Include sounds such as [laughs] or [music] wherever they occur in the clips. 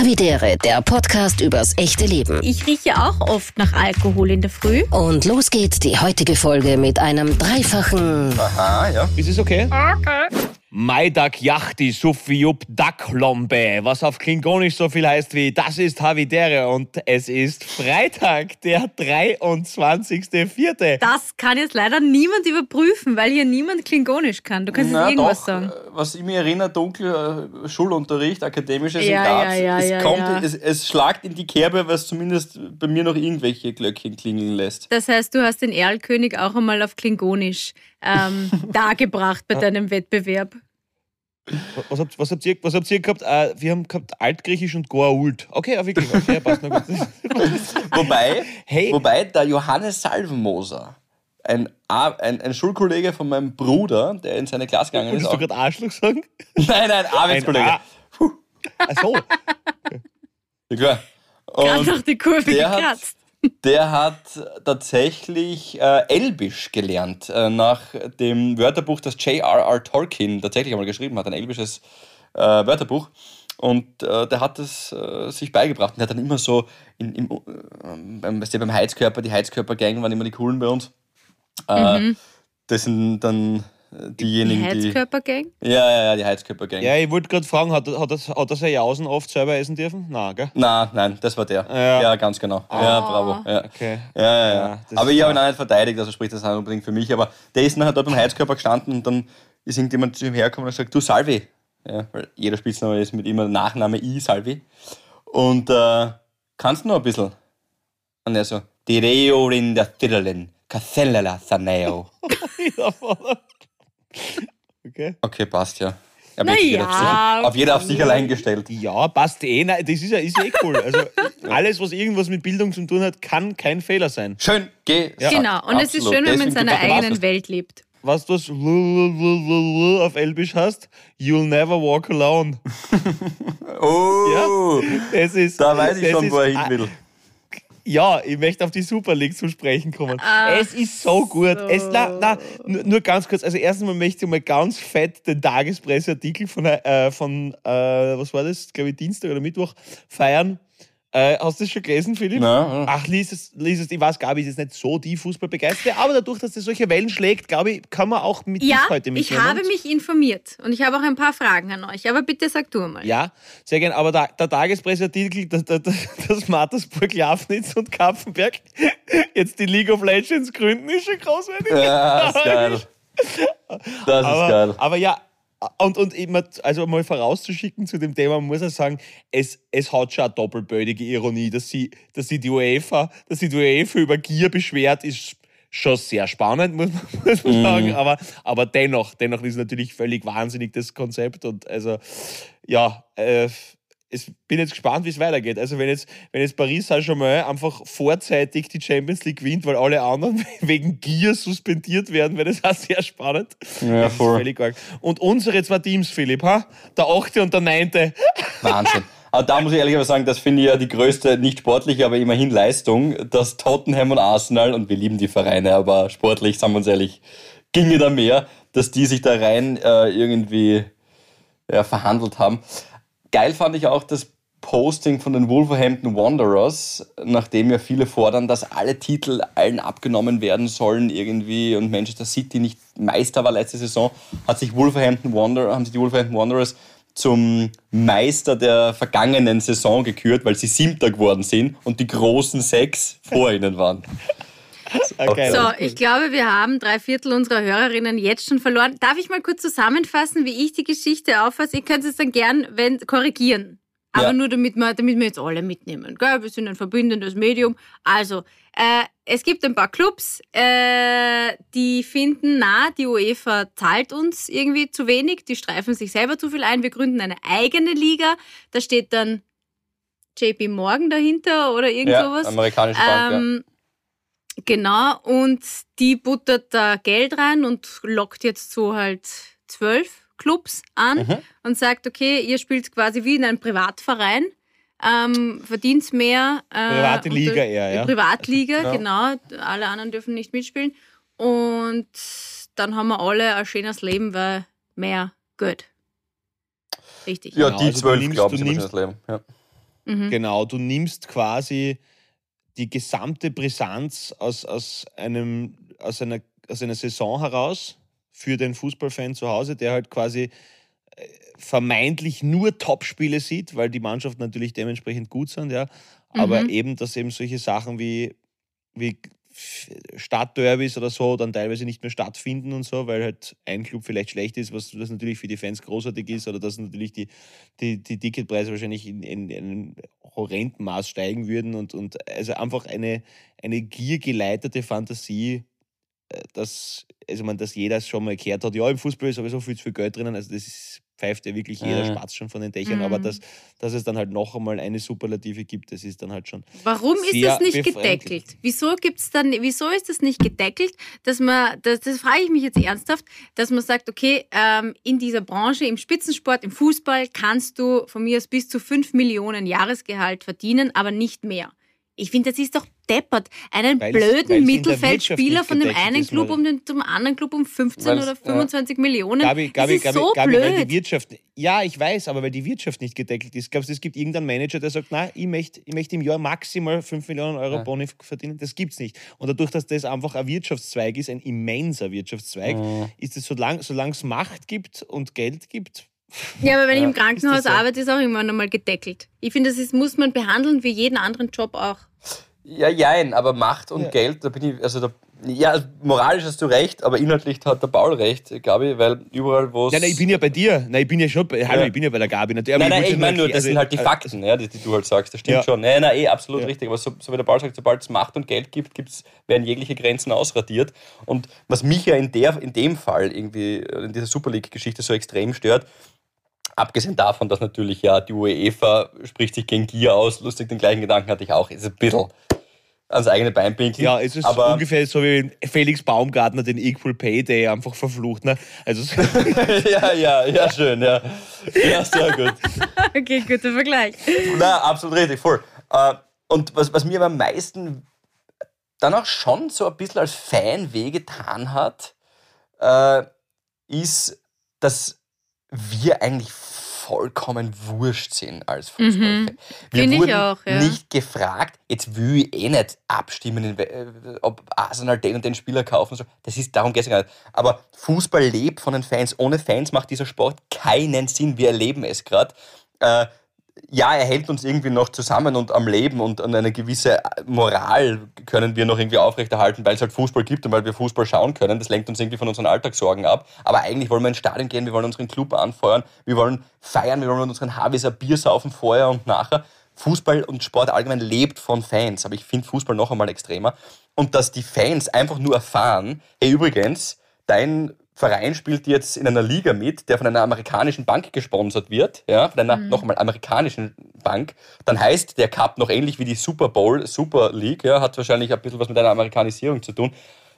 Havidere, der Podcast übers echte Leben. Ich rieche auch oft nach Alkohol in der Früh. Und los geht die heutige Folge mit einem dreifachen Aha, ja. Ist es okay? Okay. Maidak Yachti Sufiup Daklombe, was auf Klingonisch so viel heißt wie Das ist Havidere und es ist Freitag, der 23.04. Das kann jetzt leider niemand überprüfen, weil hier niemand Klingonisch kann. Du kannst Na, jetzt irgendwas doch, sagen. äh, Was ich mir erinnere, dunkel äh, Schulunterricht, akademisches Ja, in Graz. ja, ja, es, ja, kommt, ja. Es, es schlagt in die Kerbe, was zumindest bei mir noch irgendwelche Glöckchen klingeln lässt. Das heißt, du hast den Erlkönig auch einmal auf Klingonisch ähm, [laughs] dargebracht bei deinem Wettbewerb. Was habt, was habt, ihr, was habt ihr gehabt? Äh, wir haben gehabt Altgriechisch und Goa'uld. Okay, ja, wirklich. Okay, passt noch gut. [laughs] Wobei, Hey. wobei der Johannes Salvenmoser, ein, ein, ein Schulkollege von meinem Bruder, der in seine Klasse gegangen ist, Wolltest du gerade Arschloch sagen? [laughs] nein, nein, Arbeitskollege. A- Ach so. Ja, klar. Gerade Und noch die Kurve der hat- gekratzt. Der hat tatsächlich äh, Elbisch gelernt, äh, nach dem Wörterbuch, das J.R.R. Tolkien tatsächlich einmal geschrieben hat, ein elbisches äh, Wörterbuch. Und äh, der hat es äh, sich beigebracht und hat dann immer so in, im, äh, beim, weißt du, beim Heizkörper, die Heizkörpergang waren immer die coolen bei uns. Äh, Das sind dann Die diejenigen, die. Heizkörpergang? Ja, ja, ja, die Heizkörpergang. Ja, ich wollte gerade fragen, hat, hat, das, hat das Herr Jausen oft selber essen dürfen? Nein, gell? Na, nein, das war der. Ja. Ja, ganz genau. Ja, bravo. Ja. Okay. Ja, ja, Ja, Aber ich habe ihn auch nicht verteidigt, also spricht das auch nicht unbedingt für mich. Aber der ist nachher dort beim Heizkörper gestanden und dann ist irgendjemand zu ihm hergekommen und hat gesagt, du Salvi. Ja, weil jeder Spitzname ist mit immer Nachname I, Salvi. Und äh, kannst du noch ein bisschen? Und er so, Direo in der Tirlen, Casellala Saneo. [laughs] Ja, okay. Okay, passt ja. Er Na hat jeder ja, auf jeder auf sich allein gestellt. Ja, passt eh. Nein, das ist ja ist eh cool. Also [laughs] alles, was irgendwas mit Bildung zu tun hat, kann kein Fehler sein. Schön, geh. Ja, Genau, und es ist absolut. schön, wenn man in seiner eigenen. Welt lebt. Was du auf Elbisch hast, you'll never walk alone. [laughs] Oh, Es ist, da weiß ich das schon, ist- wo er hin will. Ja, ich möchte auf die Super League zu sprechen kommen. es ist so gut. so. Es, na, na, nur, nur ganz kurz. Also erstens mal möchte ich mal ganz fett den Tagespresseartikel von, äh, von äh, was war das, glaube ich, Dienstag oder Mittwoch feiern. Äh, hast du das schon gelesen, Philipp? Ja. Ach, lies es, lies es. Ich weiß, Gabi ist jetzt nicht so die Fußballbegeisterte, aber dadurch, dass es solche Wellen schlägt, glaube ich, kann man auch mit Ja, dich heute ich mitnehmen. habe mich informiert und ich habe auch ein paar Fragen an euch. Aber bitte sag du mal. Ja, sehr gern. Aber der, der Tagespresseartikel, dass, dass, dass Mattersburg, Lafnitz und Kapfenberg jetzt die League of Legends gründen, ist schon großartig. Ja, ist geil. [laughs] Das ist aber, geil. aber ja, und, und eben, also mal vorauszuschicken zu dem Thema, muss auch sagen, es, es hat schon eine doppelbödige Ironie, dass sie, dass sie die UEFA, dass sie die UEFA über Gier beschwert, ist schon sehr spannend, muss man, [laughs] muss man sagen. Aber, aber dennoch, dennoch ist natürlich völlig wahnsinnig, das Konzept. Und also, ja, äh, es bin jetzt gespannt, wie es weitergeht. Also, wenn jetzt, wenn jetzt Paris Saint-Germain einfach vorzeitig die Champions League gewinnt, weil alle anderen [laughs] wegen Gier suspendiert werden, wäre das auch sehr spannend. Ja, Das voll. völlig arg. Und unsere zwei Teams, Philipp, ha? der achte und der neunte. [laughs] Wahnsinn. Aber da muss ich ehrlich sagen, das finde ich ja die größte, nicht sportliche, aber immerhin Leistung, dass Tottenham und Arsenal, und wir lieben die Vereine, aber sportlich, sagen wir uns ehrlich, ginge da mehr, dass die sich da rein äh, irgendwie ja, verhandelt haben. Geil fand ich auch das Posting von den Wolverhampton Wanderers, nachdem ja viele fordern, dass alle Titel allen abgenommen werden sollen irgendwie und Manchester City nicht Meister war letzte Saison, hat sich Wolverhampton Wander, haben sich die Wolverhampton Wanderers zum Meister der vergangenen Saison gekürt, weil sie Siebter geworden sind und die großen sechs vor ihnen waren. Okay. So, ich glaube, wir haben drei Viertel unserer Hörerinnen jetzt schon verloren. Darf ich mal kurz zusammenfassen, wie ich die Geschichte auffasse? Ihr könnt es dann gern wenn, korrigieren. Aber Ja. nur damit wir, damit wir jetzt alle mitnehmen. Gell? Wir sind ein verbindendes Medium. Also, äh, es gibt ein paar Clubs, äh, die finden, na, die UEFA zahlt uns irgendwie zu wenig, die streifen sich selber zu viel ein, wir gründen eine eigene Liga. Da steht dann JP Morgan dahinter oder irgend Ja, sowas. amerikanische Bank, ja. Genau, und die buttert da Geld rein und lockt jetzt so halt zwölf Clubs an Mhm. und sagt, okay, ihr spielt quasi wie in einem Privatverein, ähm, verdient mehr. Äh, Private und- Liga eher, ja. Privatliga, Ja. [laughs] genau. Alle anderen dürfen nicht mitspielen. Und dann haben wir alle ein schönes Leben, weil mehr Geld. Richtig. Ja, Genau, die also zwölf, nimmst- glaube ich, nimmst- das Leben. Ja. Mhm. Genau, du nimmst quasi die gesamte Brisanz aus, aus, einem, aus, einer, aus einer Saison heraus für den Fußballfan zu Hause, der halt quasi äh, vermeintlich nur Topspiele sieht, weil die Mannschaft natürlich dementsprechend gut sind, ja. Aber Mhm. eben, dass eben solche Sachen wie, wie Stadtderbys oder so dann teilweise nicht mehr stattfinden und so, weil halt ein Club vielleicht schlecht ist, was das natürlich für die Fans großartig ist oder dass natürlich die, die, die Ticketpreise wahrscheinlich in, in, in einem horrenden Maß steigen würden und, und also einfach eine, eine giergeleitete Fantasie, äh, dass, also man, dass jeder schon mal gehört hat, ja, im Fußball ist sowieso viel zu viel Geld drinnen, also das ist, pfeift ja wirklich jeder Mhm. Spatz schon von den Dächern, aber Mhm. dass, dass es dann halt noch einmal eine Superlative gibt, das ist dann halt schon Warum ist es nicht gedeckelt? Wieso gibt's dann, wieso ist es nicht gedeckelt, dass man, das, das frage ich mich jetzt ernsthaft, dass man sagt, okay, ähm, in dieser Branche, im Spitzensport, im Fußball kannst du von mir aus bis zu 5 Millionen Jahresgehalt verdienen, aber nicht mehr. Ich finde, das ist doch deppert. Einen Weil es- weil es in blöden der Mittelfeldspieler von dem einen Club um den, zum anderen Club um 15 Weil's- oder 25 Millionen. Gabi, Gabi, das ist Gabi, so Gabi, weil blöd. die Wirtschaft. Ja, ich weiß, aber weil die Wirtschaft nicht gedeckelt ist. Glaubst du, es gibt irgendeinen Manager, der sagt, nein, ich möchte, ich möchte im Jahr maximal 5 Millionen Euro Ja. Boni verdienen? Das gibt's nicht. Und dadurch, dass das einfach ein Wirtschaftszweig ist, ein immenser Wirtschaftszweig, Mhm. ist es, solange es Macht gibt und Geld gibt, Ja, aber wenn ich [laughs] Ja, im Krankenhaus ist so? arbeite, ist auch immer noch mal gedeckelt. Ich finde, das ist, muss man behandeln wie jeden anderen Job auch. Ja, jein, aber Macht und Ja. Geld, da bin ich, also da, ja, moralisch hast du recht, aber inhaltlich hat der Paul recht, Gabi, weil überall, wo es. Nein, nein, ich bin ja bei dir. Nein, ich bin ja schon bei, hallo, Ja. ich bin ja bei der Gabi. Natürlich, Nein, nein, wollte ich meine nur, das sind halt die also, Fakten, ja, die, die du halt sagst. Das stimmt Ja. schon. Nein, nein, eh, absolut Ja. richtig. Aber so, so wie der Paul sagt, sobald es Macht und Geld gibt, gibt's, werden jegliche Grenzen ausradiert. Und was mich ja in, der, in dem Fall irgendwie, äh, in dieser Super League-Geschichte so extrem stört, abgesehen davon, dass natürlich ja die UEFA spricht sich gegen Gier aus, lustig, den gleichen Gedanken hatte ich auch, ist ein bisschen ans eigene Bein pinkeln. Ja, es ist aber ungefähr so wie Felix Baumgartner den Equal Pay Day einfach verflucht. Ne? Also so- [laughs] ja, ja, ja, schön, ja. Ja, sehr gut. [laughs] Okay, guter Vergleich. Na, absolut richtig, voll. Äh, Und was, was mir aber am meisten dann auch schon so ein bisschen als Fan wehgetan hat, äh, ist, dass wir eigentlich vollkommen wurscht sind als Fußballfan. Mhm. Wir Find ich wurden auch, ja. nicht gefragt, jetzt will ich eh nicht abstimmen, äh, ob Arsenal den und den Spieler kaufen soll. Das ist darum geht es gar nicht. Aber Fußball lebt von den Fans. Ohne Fans macht dieser Sport keinen Sinn. Wir erleben es gerade. Äh, ja, er hält uns irgendwie noch zusammen und am Leben und, eine gewisse Moral können wir noch irgendwie aufrechterhalten, weil es halt Fußball gibt und weil wir Fußball schauen können. Das lenkt uns irgendwie von unseren Alltagssorgen ab. Aber eigentlich wollen wir ins Stadion gehen, wir wollen unseren Club anfeuern, wir wollen feiern, wir wollen mit unseren Harviser Bier saufen vorher und nachher. Fußball und Sport allgemein lebt von Fans, aber ich finde Fußball noch einmal extremer. Und dass die Fans einfach nur erfahren, hey übrigens, dein Verein spielt jetzt in einer Liga mit, der von einer amerikanischen Bank gesponsert wird, ja, von einer noch einmal amerikanischen Bank, dann heißt der Cup noch ähnlich wie die Super Bowl, Super League, ja, hat wahrscheinlich ein bisschen was mit einer Amerikanisierung zu tun.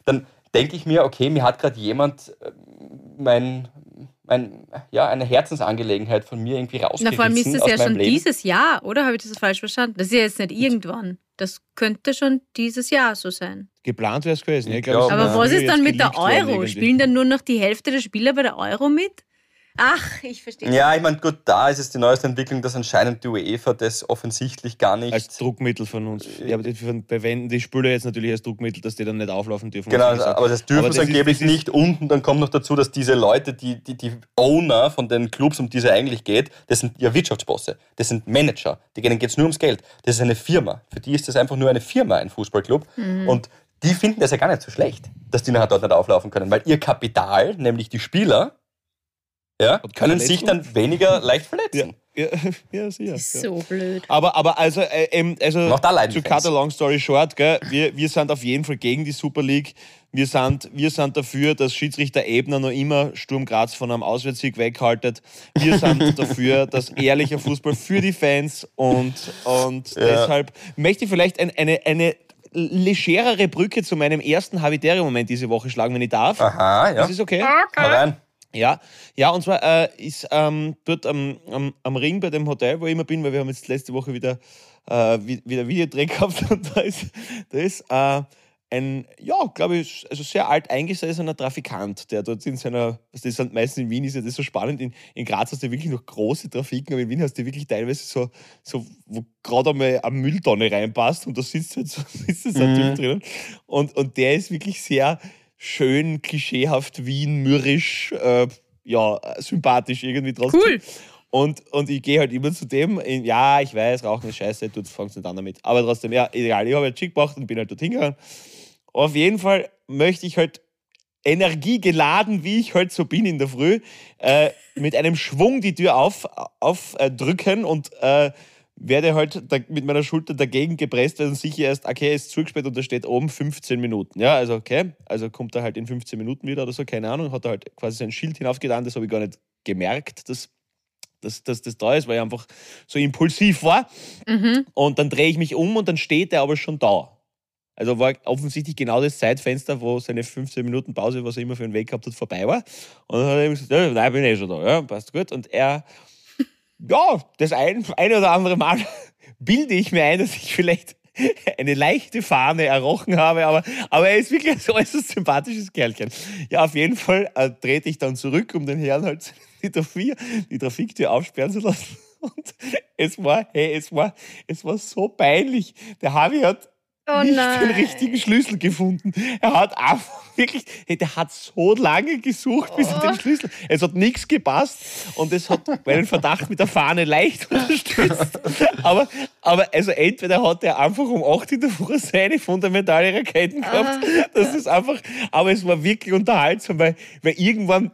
Dann denke ich mir, okay, mir hat gerade jemand äh, mein, mein, ja, eine Herzensangelegenheit von mir irgendwie Na, rausgerissen vor allem ist es aus ja schon Leben. dieses Jahr, oder? Habe ich das falsch verstanden? Das ist ja jetzt nicht irgendwann. Das könnte schon dieses Jahr so sein. Geplant wäre es gewesen. Ich glaub, Aber was ist dann mit der Euro? Spielen dann nur noch die Hälfte der Spieler bei der Euro mit? Ach, ich verstehe. Ja, ich meine, gut, da ist es die neueste Entwicklung, dass anscheinend die UEFA das offensichtlich gar nicht. als Druckmittel von uns. Ja, aber die verwenden die Spieler jetzt natürlich als Druckmittel, dass die dann nicht auflaufen dürfen. Genau, gesagt aber das dürfen Aber sie angeblich ist- nicht. Und dann kommt noch dazu, dass diese Leute, die, die, die Owner von den Clubs, um die es eigentlich geht, das sind ja Wirtschaftsbosse, das sind Manager, denen geht es nur ums Geld. Das ist eine Firma. Für die ist das einfach nur eine Firma, ein Fußballclub. Und die finden das ja gar nicht so schlecht, dass die nachher dort nicht auflaufen können, weil ihr Kapital, nämlich die Spieler, ja, können sich dann weniger [laughs] leicht verletzen. Ja, ja, [laughs] sicher. Das ist Ja. so blöd. Aber, aber also, äh, ähm, also auch da leiden to die cut a long story short, gell, wir, wir sind auf jeden Fall gegen die Super League. Wir sind, wir sind dafür, dass Schiedsrichter Ebner noch immer Sturm Graz von einem Auswärtssieg weghaltet. Wir sind [laughs] dafür, dass ehrlicher Fußball für die Fans und, und deshalb möchte ich vielleicht ein, eine, eine legerere Brücke zu meinem ersten Habitäre-Moment diese Woche schlagen, wenn ich darf. Aha, ja. Das ist okay. Hau rein. Ja, ja, und zwar äh, ist ähm, dort am, am, am Ring bei dem Hotel, wo ich immer bin, weil wir haben jetzt letzte Woche wieder, äh, wi- wieder Videodreh gehabt [laughs] und da ist, da ist äh, ein, ja, glaube ich, also sehr alt eingesessener Trafikant, der dort in seiner, das sind meistens in Wien ist ja das so spannend, in, in Graz hast du wirklich noch große Trafiken, aber in Wien hast du wirklich teilweise so, so wo gerade einmal eine Mülltonne reinpasst und da sitzt halt so, [laughs] sitzt so ein Mhm. Typ drinnen. Und, und der ist wirklich sehr schön, klischeehaft, Wien, mürrisch, äh, ja, sympathisch irgendwie trotzdem. Cool. Und, und ich gehe halt immer zu dem, in, ja, ich weiß, Rauchen ist scheiße, du fangst nicht an damit. Aber trotzdem, ja, egal, ich habe halt schick gemacht und bin halt dort hingegangen. Auf jeden Fall möchte ich halt energiegeladen, wie ich halt so bin in der Früh, äh, mit einem Schwung die Tür aufdrücken auf, äh, drücken und äh, werde halt da, mit meiner Schulter dagegen gepresst, weil dann sicher erst, okay, ist zugesperrt und da steht oben 15 Minuten. Ja, also okay, also kommt er halt in 15 Minuten wieder oder so, keine Ahnung, hat er halt quasi sein Schild hinaufgetan, das habe ich gar nicht gemerkt, dass, dass, dass das da ist, weil ich einfach so impulsiv war. Mhm. Und dann drehe ich mich um und dann steht er aber schon da. Also war offensichtlich genau das Zeitfenster, wo seine 15 Minuten Pause, was er immer für einen Weg gehabt hat, vorbei war. Und dann hat er ihm gesagt, ja, nein, bin eh schon da, ja, passt gut. Und er, [laughs] ja, das ein, ein oder andere Mal [laughs] bilde ich mir ein, dass ich vielleicht [laughs] eine leichte Fahne errochen habe, aber, aber er ist wirklich ein so äußerst sympathisches Kerlchen. Ja, auf jeden Fall äh, trete ich dann zurück, um den Herrn halt die, Trafik, die Trafiktür aufsperren zu lassen. Und es war, hey, es war, es war so peinlich. Der Harvey hat Oh nicht nein. den richtigen Schlüssel gefunden. Er hat einfach wirklich, hey, der hat so lange gesucht, bis er den Schlüssel. Es hat nichts gepasst und es hat [laughs] meinen Verdacht mit der Fahne leicht unterstützt. Aber, aber also entweder hat er einfach um 8 in der Früh seine fundamentale Raketen gehabt. Das ist einfach, aber es war wirklich unterhaltsam, weil, weil irgendwann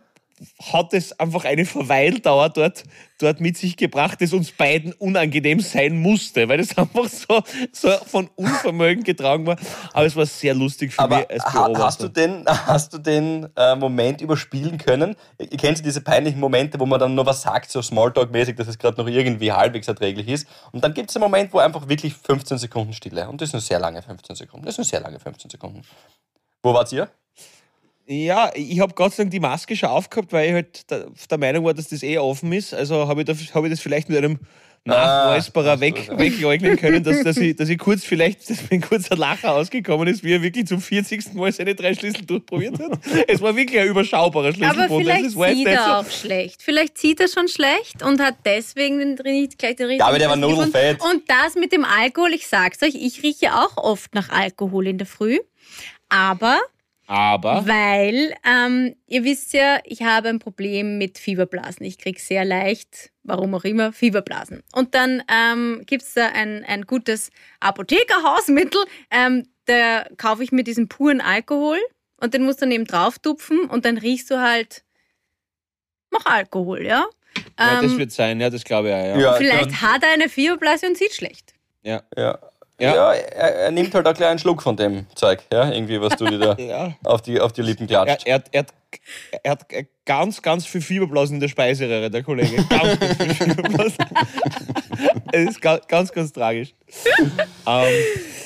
hat es einfach eine Verweildauer dort, dort mit sich gebracht, das uns beiden unangenehm sein musste, weil das [laughs] einfach so, so von Unvermögen getragen war. Aber es war sehr lustig für Aber mich als Beobachter. hast du den, [laughs] hast du den äh, Moment überspielen können? Ihr kennt diese peinlichen Momente, wo man dann nur was sagt, so Smalltalk-mäßig, dass es gerade noch irgendwie halbwegs erträglich ist. Und dann gibt es einen Moment, wo einfach wirklich 15 Sekunden Stille. Und das sind sehr lange 15 Sekunden. Das sind sehr lange 15 Sekunden. Wo wart ihr? Ja, ich habe Gott sei Dank die Maske schon aufgehabt, weil ich halt der, der Meinung war, dass das eh offen ist. Also habe ich, da- hab ich das vielleicht mit einem Nachweisbarer ach so, weg, wegleugnen können, dass, dass, ich, [laughs] dass ich kurz vielleicht, dass mir ein kurzer Lacher ausgekommen ist, wie er wirklich zum 40. Mal seine drei Schlüssel durchprobiert hat. Es war wirklich ein überschaubarer Aber Schlüsselbund. vielleicht das war jetzt sieht nicht er so- auch schlecht. Vielleicht sieht er schon schlecht und hat deswegen den, nicht gleich den richtigen. Ja, aber der war nudelfett. Und das mit dem Alkohol, ich sag's euch, ich rieche auch oft nach Alkohol in der Früh. Aber Aber weil, ähm, ihr wisst ja, ich habe ein Problem mit Fieberblasen. Ich kriege sehr leicht, warum auch immer, Fieberblasen. Und dann ähm, gibt es da ein, ein gutes Apothekerhausmittel. Ähm, da kaufe ich mir diesen puren Alkohol und den musst du neben drauf tupfen und dann riechst du halt nach Alkohol, ja? ja, das Ähm, wird sein, ja, das glaube ich auch. Ja. Ja, vielleicht hat er eine Fieberblase und sieht schlecht. Ja. Ja. Ja. Ja, er, er nimmt halt auch gleich einen Schluck von dem Zeug, ja, irgendwie, was du dir da [laughs] Ja. auf, die, auf die Lippen klatscht. er, hat- er, hat, er hat ganz, ganz viel Fieberblasen in der Speiseröhre, der Kollege. Ganz, ganz viel Fieberblasen. [laughs] Es ist ga- ganz, ganz tragisch. [laughs] ähm,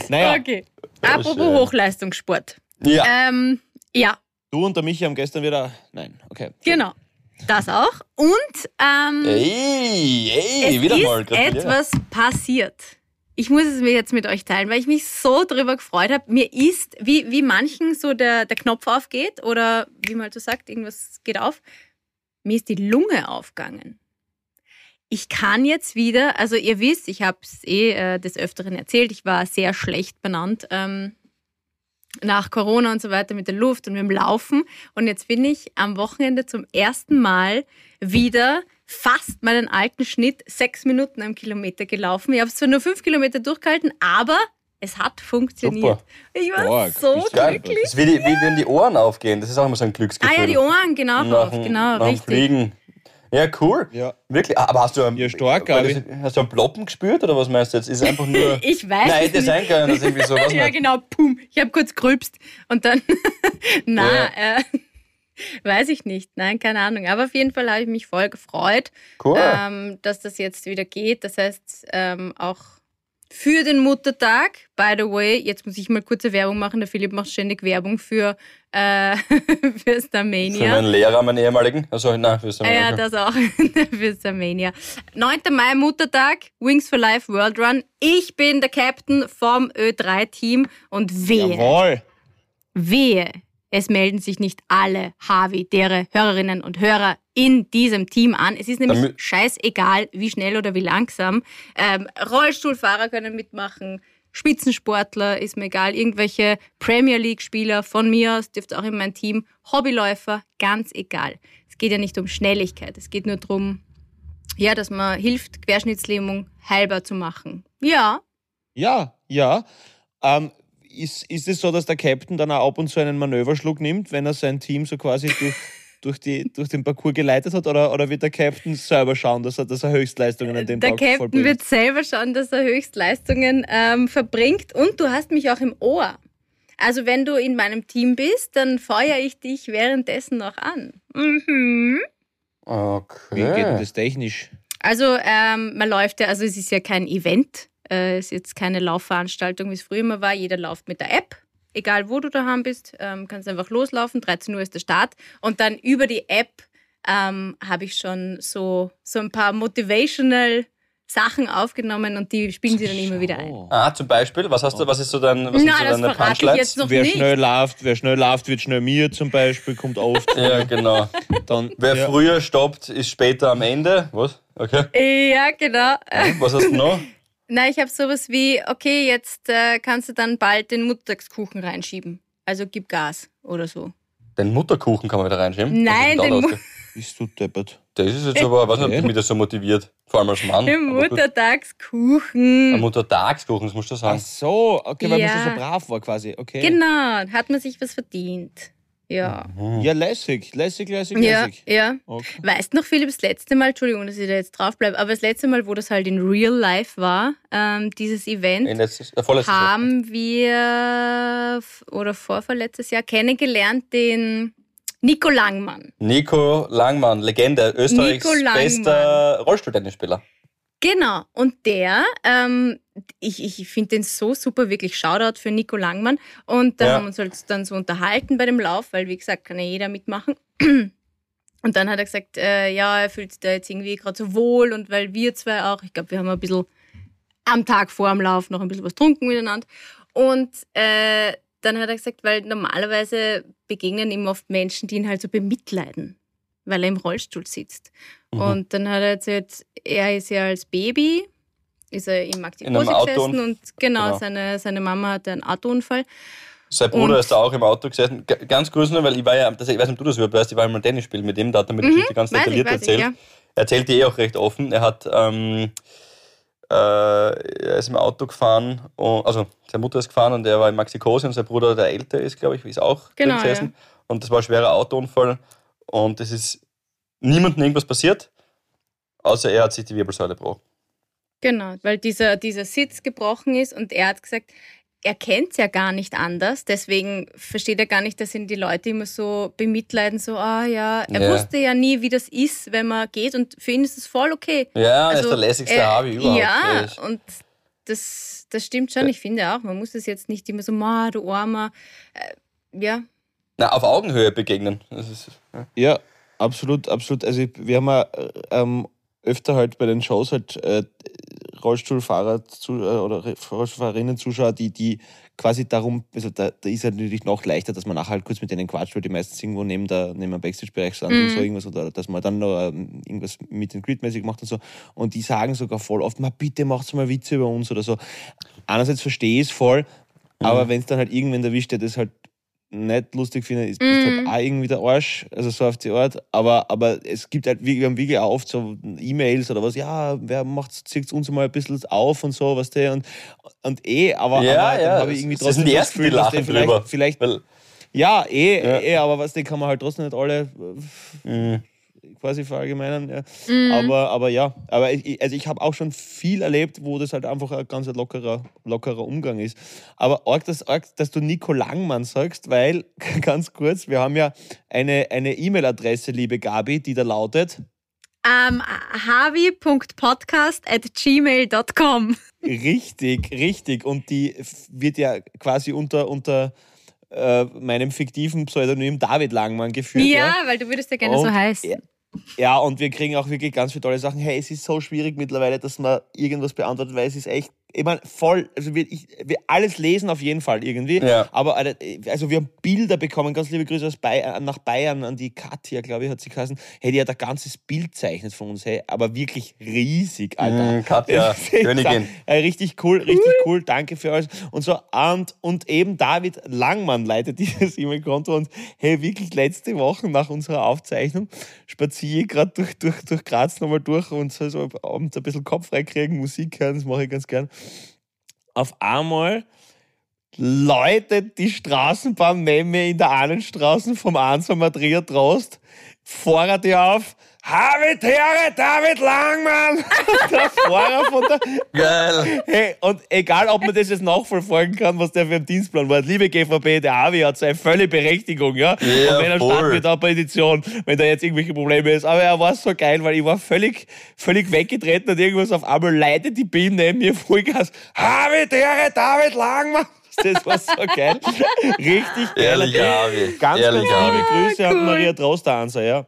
naja, Okay. Apropos schön. Hochleistungssport. Ja. Ähm, ja, du und der Michi haben gestern wieder. Nein, okay. Genau. Das auch. Und ähm, Ey, ey, es wieder ist mal. etwas passiert. Ich muss es mir jetzt mit euch teilen, weil ich mich so drüber gefreut habe. Mir ist, wie, wie manchen so der, der Knopf aufgeht oder wie man halt so sagt, irgendwas geht auf. Mir ist die Lunge aufgegangen. Ich kann jetzt wieder, also ihr wisst, ich habe es eh äh, des Öfteren erzählt, ich war sehr schlecht benannt ähm, nach Corona und so weiter mit der Luft und mit dem Laufen. Und jetzt bin ich am Wochenende zum ersten Mal wieder fast meinen alten Schnitt sechs Minuten am Kilometer gelaufen. Ich habe zwar nur fünf Kilometer durchgehalten, aber es hat funktioniert. Super. Ich war Stark, so glücklich. Ist wie, die, wie wenn die Ohren aufgehen. Das ist auch immer so ein Ah Glücksgefühl. ja, die Ohren, genau, nach, auf, dem- genau, nach richtig. Fliegen. Ja, cool. Ja. Wirklich. Ah, Aber hast du, einen- Ja, stark, das- hast du einen Ploppen gespürt oder was meinst du jetzt? Ist einfach nur. [laughs] Ich weiß Nein, hätte nicht. sein können, dass irgendwie so was [laughs] ja, genau, pum. Ich habe kurz grülpst und dann, [laughs] na, Ja. äh, [laughs] weiß ich nicht. Nein, keine Ahnung. Aber auf jeden Fall habe ich mich voll gefreut, Cool. ähm, dass das jetzt wieder geht. Das heißt, ähm, auch für den Muttertag, by the way, jetzt muss ich mal kurze Werbung machen. Der Philipp macht ständig Werbung für, äh, [laughs] für Für Starmania. meinen Lehrer, meinen ehemaligen. Also, nein, für Starmania. ja, das auch. für Starmania. 9. Mai, Muttertag, Wings for Life World Run. Ich bin der Captain vom Ö3-Team und wehe, Jawohl. wehe, es melden sich nicht alle Harvey, dere Hörerinnen und Hörer in diesem Team an. Es ist nämlich Damit- scheißegal, wie schnell oder wie langsam. Ähm, Rollstuhlfahrer können mitmachen, Spitzensportler, ist mir egal, irgendwelche Premier League-Spieler von mir aus, dürft auch in mein Team, Hobbyläufer, ganz egal. Es geht ja nicht um Schnelligkeit, es geht nur darum, ja, dass man hilft, Querschnittslähmung heilbar zu machen. Ja, Ja, ja. Ähm, ist, ist es so, dass der Captain dann auch ab und zu einen Manöverschluck nimmt, wenn er sein Team so quasi durch, durch, die, durch den Parcours geleitet hat? Oder, oder wird der Captain selber schauen, dass er, dass er Höchstleistungen an dem der Tag Captain vollbringt? wird selber schauen, dass er Höchstleistungen ähm, verbringt und du hast mich auch im Ohr. Also wenn du in meinem Team bist, dann feuere ich dich währenddessen noch an. Mhm. Okay. Wie geht denn das technisch? Also ähm, man läuft ja, also es ist ja kein Event, äh, es ist jetzt keine Laufveranstaltung, wie es früher immer war. Jeder läuft mit der App, egal wo du daheim bist, ähm, kannst einfach loslaufen. 13 Uhr ist der Start und dann über die App ähm, habe ich schon so, so ein paar motivational Sachen aufgenommen und die spielen sie dann immer wieder ein. Ah, zum Beispiel, was hast du, was ist so dein, was Na, so deine Punchlines? jetzt noch Wer nicht. schnell läuft, wer schnell läuft, wird schnell mir zum Beispiel, kommt oft. [laughs] Ja, genau. Dann, Wer ja. früher stoppt, ist später am Ende. Was? Okay. Ja, genau. Was hast du noch? [laughs] Na, ich habe sowas wie, okay, jetzt äh, kannst du dann bald den Muttertagskuchen reinschieben. Also gib Gas oder so. Den Mutterkuchen kann man wieder reinschieben. Nein, Was ist denn den Mu-? [laughs] Bist du deppert? Das ist jetzt aber, ich weiß nicht, ob Okay. mich das so motiviert. Vor allem als Mann. [laughs] Den gut. Ein Muttertagskuchen. Muttertagskuchen, das musst du Ach sagen. so, okay, weil man Ja. schon so brav war quasi. Okay. Genau, hat man sich was verdient. Ja. Ja, lässig, lässig, lässig, Ja, lässig. ja. Okay. Weißt noch, Philipp, das letzte Mal, Entschuldigung, dass ich da jetzt drauf bleibe, aber das letzte Mal, wo das halt in Real Life war, ähm, dieses Event, In letztes, äh, haben wir, oder vorverletztes Jahr, kennengelernt den Nico Langmann. Nico Langmann, Legende, Österreichs Nico Langmann. bester Rollstuhltennisspieler. Genau, und der, ähm, ich, ich finde den so super, wirklich Shoutout für Nico Langmann. Und da Ja. haben wir uns halt dann so unterhalten bei dem Lauf, weil wie gesagt, kann ja jeder mitmachen. Und dann hat er gesagt, äh, ja, er fühlt sich da jetzt irgendwie gerade so wohl und weil wir zwei auch, ich glaube, wir haben ein bisschen am Tag vor dem Lauf noch ein bisschen was getrunken miteinander. Und äh, dann hat er gesagt, weil normalerweise begegnen ihm oft Menschen, die ihn halt so bemitleiden, weil er im Rollstuhl sitzt. Mhm. Und dann hat er erzählt, er ist ja als Baby, ist er im Aktivkurs gesessen und genau, Genau. Seine, seine Mama hatte einen Autounfall. Sein Bruder Und- ist da auch im Auto gesessen. Ganz kurz nur, weil ich war ja, das, ich weiß nicht, ob du das überhaupt weißt, ich war einmal Tennis spielen mit dem, da hat er mir die Mhm, Geschichte ganz ich, detailliert ich, erzählt. ja. Er erzählt die eh auch recht offen. Er hat, ähm, äh, er ist im Auto gefahren, und, also seine Mutter ist gefahren und er war in Maxikose und sein Bruder, der älter ist, glaube ich, ist auch Genau, gesessen. Und das war ein schwerer Autounfall und es ist niemandem irgendwas passiert, außer er hat sich die Wirbelsäule gebrochen. Genau, weil dieser, dieser Sitz gebrochen ist und er hat gesagt, er kennt es ja gar nicht anders, deswegen versteht er gar nicht, dass ihn die Leute immer so bemitleiden, so, ah ja, er Ja. wusste ja nie, wie das ist, wenn man geht und für ihn ist es voll okay. Ja, er ist der lässigste er- Harvey überhaupt. Er Ja, ist- und das, das stimmt schon, ich finde auch, man muss das jetzt nicht immer so, ma, du Armer, äh, ja, Na, auf Augenhöhe begegnen. Das ist, ja. Ja, absolut, absolut. Also wir haben ja ähm, öfter halt bei den Shows halt äh, Rollstuhlfahrer zu, äh, oder Rollstuhlfahrerinnen Zuschauer, die, die quasi darum, also da, da ist halt natürlich noch leichter, dass man nachher halt kurz mit denen quatscht, weil die meistens irgendwo neben der neben dem Backstage-Bereich sind und Mhm. so irgendwas oder dass man dann noch ähm, irgendwas mit den Grid-mäßig macht und so. Und die sagen sogar voll oft, ma bitte macht's mal Witze über uns oder so. Einerseits verstehe ich es voll, aber wenn es dann halt irgendwen erwischt, der das halt nicht lustig findet, ist bist halt Mhm. auch irgendwie der Arsch, also so auf die Art. Aber, aber es gibt halt, wir haben wirklich auch oft so E-Mails oder was, ja, wer macht, zieht uns mal ein bisschen auf und so, was der und, und eh, aber, Ja, aber ja, dann habe ich irgendwie das trotzdem die das Ersten, die Gefühl, dass der vielleicht, drüber. vielleicht Weil, ja, eh, Ja. eh, aber was, den kann man halt trotzdem nicht alle äh, mh, quasi verallgemeinern. Ja. Mhm. Aber, aber ja, aber ich, also ich habe auch schon viel erlebt, wo das halt einfach ein ganz lockerer, lockerer Umgang ist. Aber arg, dass, arg, dass du Nico Langmann sagst, weil, [laughs] ganz kurz, wir haben ja eine eine E-Mail-Adresse, liebe Gabi, die da lautet ähm, havi.podcast at gmail.com. richtig, richtig. Und die wird ja quasi unter, unter äh, meinem fiktiven Pseudonym David Langmann geführt. Ja, weil du würdest ja gerne so Und- heißen. Ja. Und wir kriegen auch wirklich ganz viele tolle Sachen. Hey, es ist so schwierig mittlerweile, dass man irgendwas beantwortet, weil es ist echt, ich meine, voll, also wir, ich, wir alles lesen auf jeden Fall irgendwie. Ja. Aber äh, also wir haben Bilder bekommen, ganz liebe Grüße aus Bayern, nach Bayern an die Katja, glaube ich, hat sie geheißen. Hey, die hat ein ganzes Bild zeichnet von uns, hey, aber wirklich riesig, Alter. Mm, Katja, [laughs] Königin. Äh, richtig cool, richtig cool, danke für alles. Und so, und, und eben David Langmann leitet [laughs] dieses E-Mail-Konto und hey, wirklich letzte Woche nach unserer Aufzeichnung spaziere ich gerade durch, durch, durch Graz nochmal durch und so, so abends ein bisschen Kopf freikriegen, Musik hören, das mache ich ganz gern. Auf einmal läutet die Straßenbahn mir in der Ahnenstraße vom Ansamer Trier-Trost, fahre die auf, Habitäre David Langmann! [laughs] der Fahrer von der. Geil. Hey, und egal, ob man das jetzt nachverfolgen kann, was der für ein Dienstplan war. Liebe GVB, der Avi hat seine volle Berechtigung, ja. Ja, und wenn er voll. startet mit der Petition, wenn da jetzt irgendwelche Probleme ist. Aber er war so geil, weil ich war völlig, völlig weggetreten und irgendwas auf einmal leitet die Beam neben mir Vollgas. Habitäre David Langmann! [laughs] Das war so geil. Richtig geil. Ehrlicher Avi. Ganz, Ehrlicher ganz liebe Avi. Grüße an Maria Troster-Anser, ja.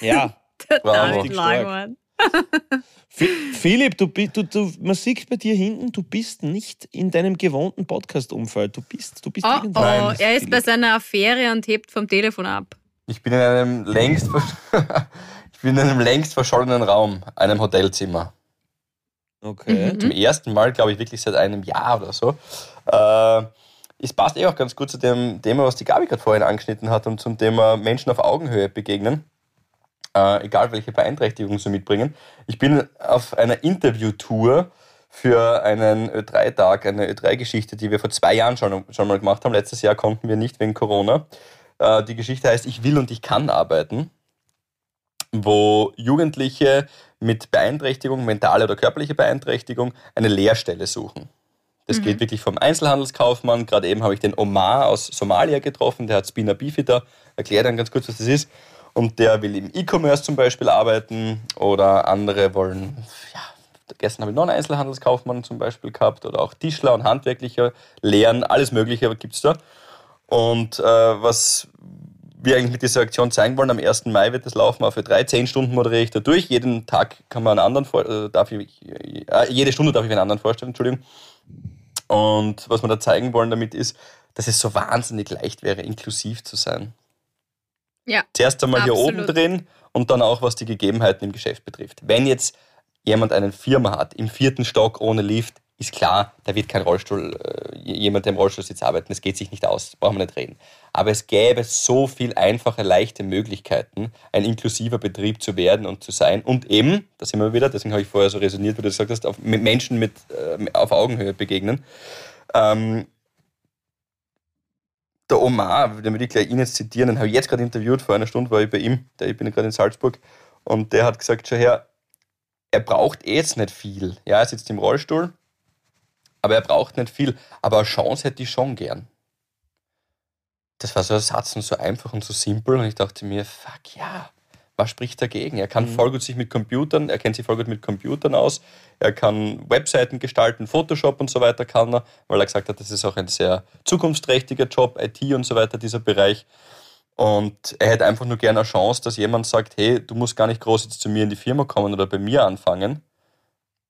Ja. Der Bravo. David. Langmann. Philipp, du, du, du, man sieht bei dir hinten, du bist nicht in deinem gewohnten Podcast-Umfeld. Du bist, du bist Oh, irgendwo. oh, Nein, er ist bei seiner Affäre und hebt vom Telefon ab. Ich bin in einem längst, [laughs] ich bin in einem längst verschollenen Raum, einem Hotelzimmer. Okay. Mhm. Zum ersten Mal, glaube ich, wirklich seit einem Jahr oder so. Äh, es passt eh auch ganz gut zu dem Thema, was die Gabi gerade vorhin angeschnitten hat und zum Thema Menschen auf Augenhöhe begegnen. Äh, egal welche Beeinträchtigungen sie mitbringen. Ich bin auf einer Interviewtour für einen Ö3-Tag, eine Ö3-Geschichte, die wir vor zwei Jahren schon, schon mal gemacht haben. Letztes Jahr konnten wir nicht wegen Corona. Äh, die Geschichte heißt Ich will und ich kann arbeiten, wo Jugendliche mit Beeinträchtigung, mentale oder körperliche Beeinträchtigung, eine Lehrstelle suchen. Das geht wirklich vom Einzelhandelskaufmann. Gerade eben habe ich den Omar aus Somalia getroffen, der hat Spina Bifida. Erkläre dann ganz kurz, was das ist. Und der will im E-Commerce zum Beispiel arbeiten oder andere wollen, ja, gestern habe ich noch einen Einzelhandelskaufmann zum Beispiel gehabt oder auch Tischler und Handwerklicher lehren, alles Mögliche gibt es da. Und äh, was wir eigentlich mit dieser Aktion zeigen wollen, am 1. Mai wird das laufen auf drei, zehn Stunden moderiere ich da durch. Jeden Tag kann man einen anderen, äh, darf ich, äh, jede Stunde darf ich einen anderen vorstellen, Entschuldigung. Und was wir da zeigen wollen damit ist, dass es so wahnsinnig leicht wäre, inklusiv zu sein. Ja. Zuerst einmal hier Absolut. oben drin und dann auch, was die Gegebenheiten im Geschäft betrifft. Wenn jetzt jemand eine Firma hat, im vierten Stock ohne Lift, ist klar, da wird kein Rollstuhl, äh, jemand, der im Rollstuhl sitzt, arbeiten. Das geht sich nicht aus, brauchen wir nicht reden. Aber es gäbe so viel einfache, leichte Möglichkeiten, ein inklusiver Betrieb zu werden und zu sein. Und eben, da sind wir wieder, deswegen habe ich vorher so resoniert, wie du gesagt hast, auf, mit Menschen mit, äh, auf Augenhöhe begegnen. Ähm, der Omar, den würde ich gleich ihn jetzt zitieren, den habe ich jetzt gerade interviewt, vor einer Stunde war ich bei ihm, der, ich bin gerade in Salzburg, und der hat gesagt, schau her, er braucht eh jetzt nicht viel. Ja, er sitzt im Rollstuhl, aber er braucht nicht viel. Aber eine Chance hätte ich schon gern. Das war so ein Satz und so einfach und so simpel und ich dachte mir, fuck ja, was spricht dagegen? Er kann voll gut sich mit Computern, er kennt sich voll gut mit Computern aus, er kann Webseiten gestalten, Photoshop und so weiter kann er, weil er gesagt hat, das ist auch ein sehr zukunftsträchtiger Job, IT und so weiter, dieser Bereich. Und er hätte einfach nur gerne eine Chance, dass jemand sagt, hey, du musst gar nicht groß jetzt zu mir in die Firma kommen oder bei mir anfangen.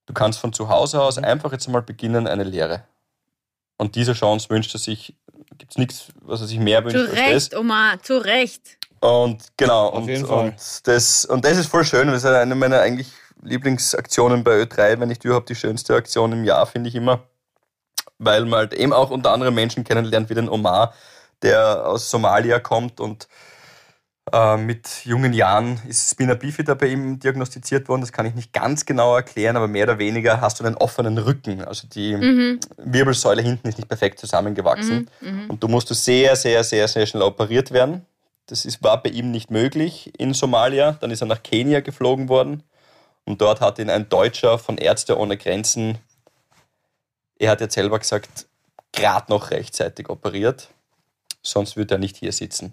Du kannst von zu Hause aus einfach jetzt mal beginnen eine Lehre. Und diese Chance wünscht er sich, gibt es nichts, was er sich mehr wünscht Zu als Recht, das. Oma, zu Recht. Und genau, Auf und, jeden Fall. und, das, und das ist voll schön. Das ist eine meiner eigentlich Lieblingsaktionen bei Ö3, wenn nicht überhaupt die schönste Aktion im Jahr, finde ich immer. Weil man halt eben auch unter anderem Menschen kennenlernt, wie den Omar, der aus Somalia kommt und äh, mit jungen Jahren ist Spina Bifida bei ihm diagnostiziert worden. Das kann ich nicht ganz genau erklären, aber mehr oder weniger hast du einen offenen Rücken. Also die Mhm. Wirbelsäule hinten ist nicht perfekt zusammengewachsen. Und du musst sehr, sehr, sehr, sehr schnell operiert werden. Das ist, war bei ihm nicht möglich in Somalia. Dann ist er nach Kenia geflogen worden. Und dort hat ihn ein Deutscher von Ärzte ohne Grenzen, er hat jetzt selber gesagt, gerade noch rechtzeitig operiert. Sonst würde er nicht hier sitzen.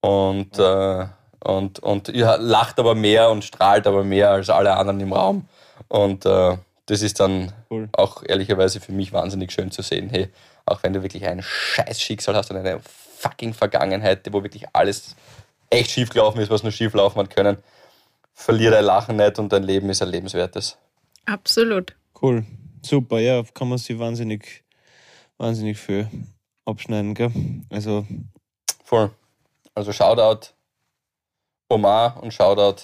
Und, äh, und, und ja, lacht aber mehr und strahlt aber mehr als alle anderen im Raum. Und äh, das ist dann Cool. auch ehrlicherweise für mich wahnsinnig schön zu sehen. Hey, auch wenn du wirklich ein scheiß Schicksal hast und eine fucking Vergangenheit, wo wirklich alles echt schief gelaufen ist, was nur schief laufen hat können, verlier dein Lachen nicht und dein Leben ist ein lebenswertes. Absolut. Cool. super, ja, kann man sich wahnsinnig, wahnsinnig viel abschneiden, gell? Also, Voll. Also Shoutout Omar und Shoutout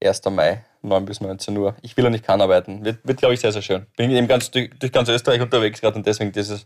1. Mai, 9 bis 19 Uhr. Ich will ja nicht kann arbeiten. Wird, wird glaube ich, sehr, sehr schön. Bin eben ganz durch, durch ganz Österreich unterwegs gerade und deswegen dieses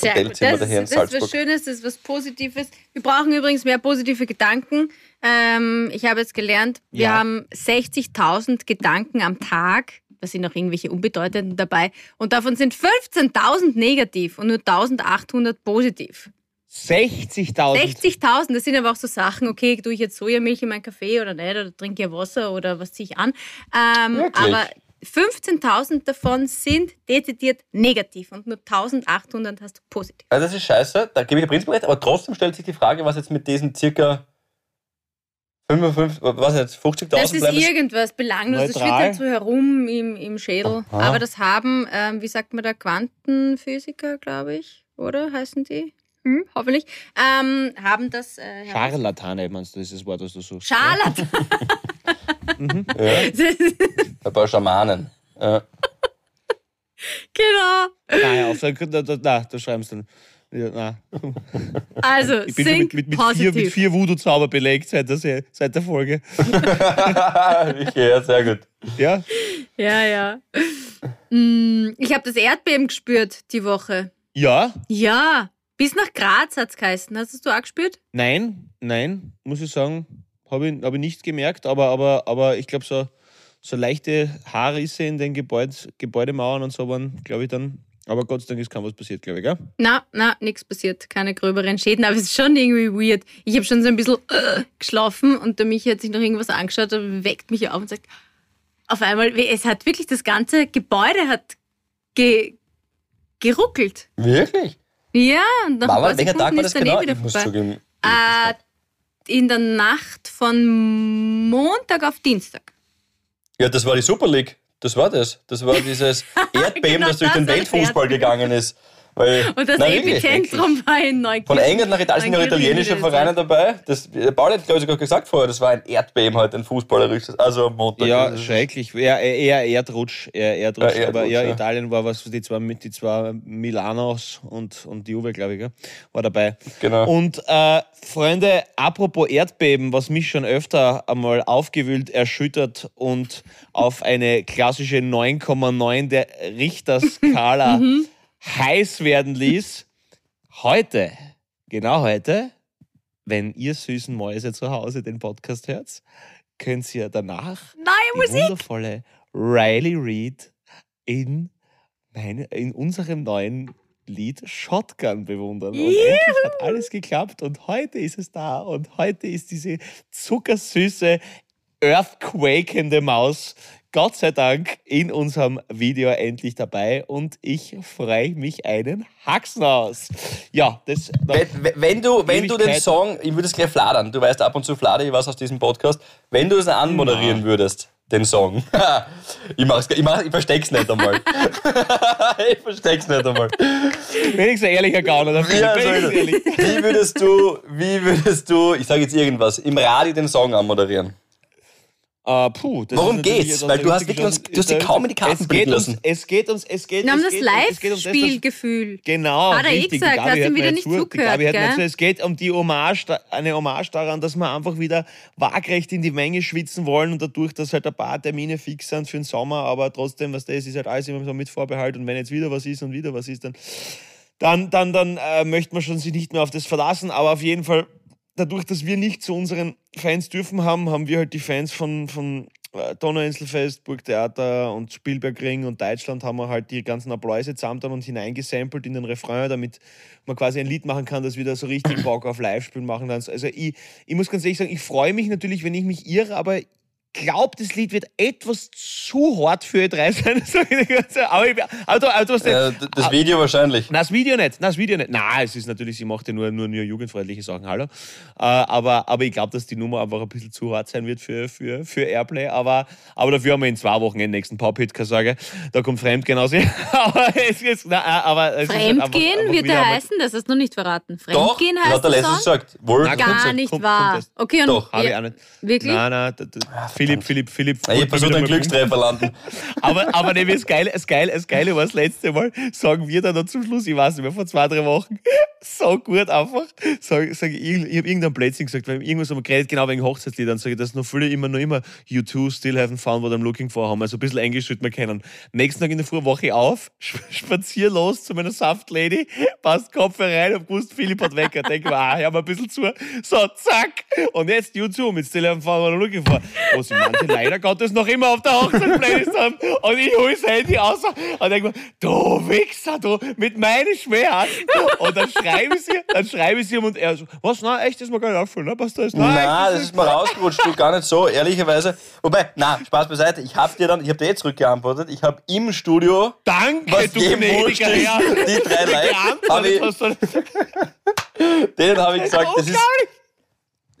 Sehr gut. Das, daher in ist- das ist was. Schönes, das ist was Positives. Wir brauchen übrigens mehr positive Gedanken. Ähm, ich habe jetzt gelernt, wir Ja. haben 60.000 Gedanken am Tag. Da sind auch irgendwelche unbedeutenden dabei. Und davon sind 15.000 negativ und nur 1.800 positiv. 60.000. 60.000, das sind aber auch so Sachen, okay, tue ich jetzt Sojamilch in meinen Kaffee oder nicht, oder trinke ich Wasser oder was ziehe ich an. Ähm, aber 15.000 davon sind dezidiert negativ und nur 1.800 hast du positiv. Also das ist scheiße, da gebe ich dir prinzipiell recht, aber trotzdem stellt sich die Frage, was jetzt mit diesen circa 55, was jetzt, 50.000 Das ist irgendwas belanglos, das Neutral. schwirrt halt so herum im, im Schädel. Aha. Aber das haben, ähm, wie sagt man da, Quantenphysiker, glaube ich, oder heißen die? Hm, hoffentlich. Ähm, haben das. Äh, Scharlatane, meinst du, das ist das Wort, was du suchst? Scharlatan. [laughs] Ja, [laughs] ein paar Schamanen. Ja. [laughs] genau. Nein, hör auf, da, da, da, da, schreibst du dann. Ja. Also, Ich bin mit, mit, mit, vier, mit vier Voodoo-Zauber belegt seit der, Se- seit der Folge. [laughs] ja, sehr gut. Ja? Ja, ja. Mm, Ich habe das Erdbeben gespürt die Woche. Ja? Ja, bis nach Graz hat es geheißen. Hast du es auch gespürt? Nein, nein, muss ich sagen, habe ich, hab ich nicht gemerkt, aber, aber, aber ich glaube, so, so leichte Haarrisse in den Gebäud, Gebäudemauern und so waren, glaube ich, dann. Aber Gott sei Dank ist kaum was passiert, glaube ich, gell? Na, na, nichts passiert. Keine gröberen Schäden, aber es ist schon irgendwie weird. Ich habe schon so ein bisschen äh, geschlafen und der Michi hat sich noch irgendwas angeschaut und weckt mich auf und sagt, auf einmal, es hat wirklich das ganze Gebäude hat ge, geruckelt. Wirklich? Ja, und nach ein War, paar war, welcher Tag Sekunden war ist das eh genau? wieder Ich muss vorbei. zugeben. Äh, in der Nacht von Montag auf Dienstag. Ja, das war die Super League. Das war das. Das war dieses [laughs] Erdbeben, Genau das durch den Weltfußball gegangen ist. Weil, Und das Nein, wirklich. Epizentrum war in Neukirchen. Von England nach Italien sind ja italienische in Vereine dabei. Das, der Paul hat, glaube ich, sogar gesagt vorher, das war ein Erdbeben heute, ein fußballerisches. Also am Montag. Ja, schrecklich. Eher, eher Erdrutsch. Eher Erdrutsch. Ja, aber Erdrutsch, ja, ja. Italien war was, die zwei, die zwei Milanos und, und Juve, glaube ich, gell, war dabei. Genau. Und äh, Freunde, apropos Erdbeben, was mich schon öfter einmal aufgewühlt, erschüttert und auf eine klassische 9,9 der [laughs] Richterskala heiß werden ließ. Heute, genau heute, wenn ihr süßen Mäuse zu Hause den Podcast hört, könnt ihr danach Neue die Musik. wundervolle Riley Reid in, meine, in unserem neuen Lied Shotgun bewundern. Und endlich hat alles geklappt und heute ist es da und heute ist diese zuckersüße, earthquakende Maus Gott sei Dank in unserem Video endlich dabei und ich freue mich einen Haxen aus. Ja, das. Wenn, wenn, du, wenn du den. Song, ich würde es gleich fladern, du weißt, ab und zu fladere ich was aus diesem Podcast, wenn du es anmoderieren würdest, den Song. [laughs] ich, mach's, ich, mach, ich versteck's nicht einmal. [laughs] ich versteck's nicht einmal. Wenigstens ein ehrlicher Gauner dafür. Ja, so Wenigstens ist ehrlich. wie würdest du, wie würdest du, ich sage jetzt irgendwas, im Radio den Song anmoderieren? Äh, puh, das Worum ist geht's? Weil du hast richtig wirklich uns- du hast dir kaum in die Karten es blicken geht ums, lassen. Es geht ums, es geht, Wir haben es das um Live-Spielgefühl. Genau, Hat er eh richtig. Die gesagt, Gabi hast ihm wieder nicht zu. Zugehört, zu. Es geht um die Hommage, eine Hommage daran, dass wir einfach wieder waagrecht in die Menge schwitzen wollen und dadurch, dass halt ein paar Termine fix sind für den Sommer, aber trotzdem, was das ist halt alles immer so mit Vorbehalt und wenn jetzt wieder was ist und wieder was ist, dann dann, dann, dann äh, möchte man schon sich nicht mehr auf das verlassen. Aber auf jeden Fall, dadurch, dass wir nicht zu unseren Fans dürfen haben, haben wir halt die Fans von, von äh, Donauinselfest, Burgtheater und Spielbergring und Deutschland haben wir halt die ganzen Appläuse zusammen und hineingesampelt in den Refrain, damit man quasi ein Lied machen kann, das wieder so richtig Bock auf Live-Spielen machen. Also ich, ich muss ganz ehrlich sagen, ich freue mich natürlich, wenn ich mich irre, aber glaube, das Lied wird etwas zu hart für E3 sein. [laughs] Aber, ich, aber, du- aber du hast Äh, das Video wahrscheinlich. na, das Video nicht. Na, das Video nicht. Na, es ist natürlich, sie macht ja nur, nur, nur jugendfreundliche Sachen, hallo. Äh, aber, aber ich glaube, dass die Nummer einfach ein bisschen zu hart sein wird für, für, für Airplay. Aber, aber dafür haben wir in zwei Wochen den nächsten Pop-Hit, keine Sorge. Da kommt Fremdgehen aus. [laughs] aber es ist, na, aber es ist halt einfach- Fremdgehen einfach wird einmal- heißen, das hast du noch nicht verraten. Doch, Fremdgehen das heißt hat er der letztens gesagt. Gar kommt- nicht kommt- wahr. kommt okay, und Doch, Habe ich auch nicht. wirklich? Nein, nein, Philipp, Philipp, Philipp. Ich wollte versuche wieder einen Glückstreffer landen. [laughs] aber, aber nämlich das Geile, das Geile, das Geile war das letzte Mal, sagen wir dann noch zum Schluss, ich weiß nicht mehr, vor zwei, drei Wochen, [laughs] so gut einfach, sag, sag, ich, ich habe irgendein Blödsinn gesagt, weil irgendwas haben wir geredet, genau wegen Hochzeitsliedern, sage ich, dass noch viele immer noch immer U2 still haven't found what I'm looking for haben, also ein bisschen Englisch sollte man kennen. Nächsten Tag in der Früh wache ich auf, [laughs] spazier los zu meiner Saftlady, passt Kopf rein und gewusst, Philipp hat Wecker, denke mir, ah, hör mal ein bisschen zu, so, zack, und jetzt U2 mit still haven't found what I'm looking for. Was ich meinte, leider Gottes noch immer auf der Hochzeitsplaylist haben und ich hole das Handy raus und denke mir, du Wichser, du, mit meinem Schmerz. Und dann schreibe ich sie, dann schreibe ich sie ihm und er so, was, nein, echt, das ist mir gar nicht auffallen, ne? Passt das? Nein, Nein, echt, das ist mal rausgerutscht, du gar nicht so, ehrlicherweise. Wobei, na, Spaß beiseite, ich habe dir dann, ich habe dir eh zurückgeantwortet, ich habe im Studio, Danke, was du jedem wurscht ist, die drei Likes, hab ich, denen [laughs] habe ich gesagt, das ist,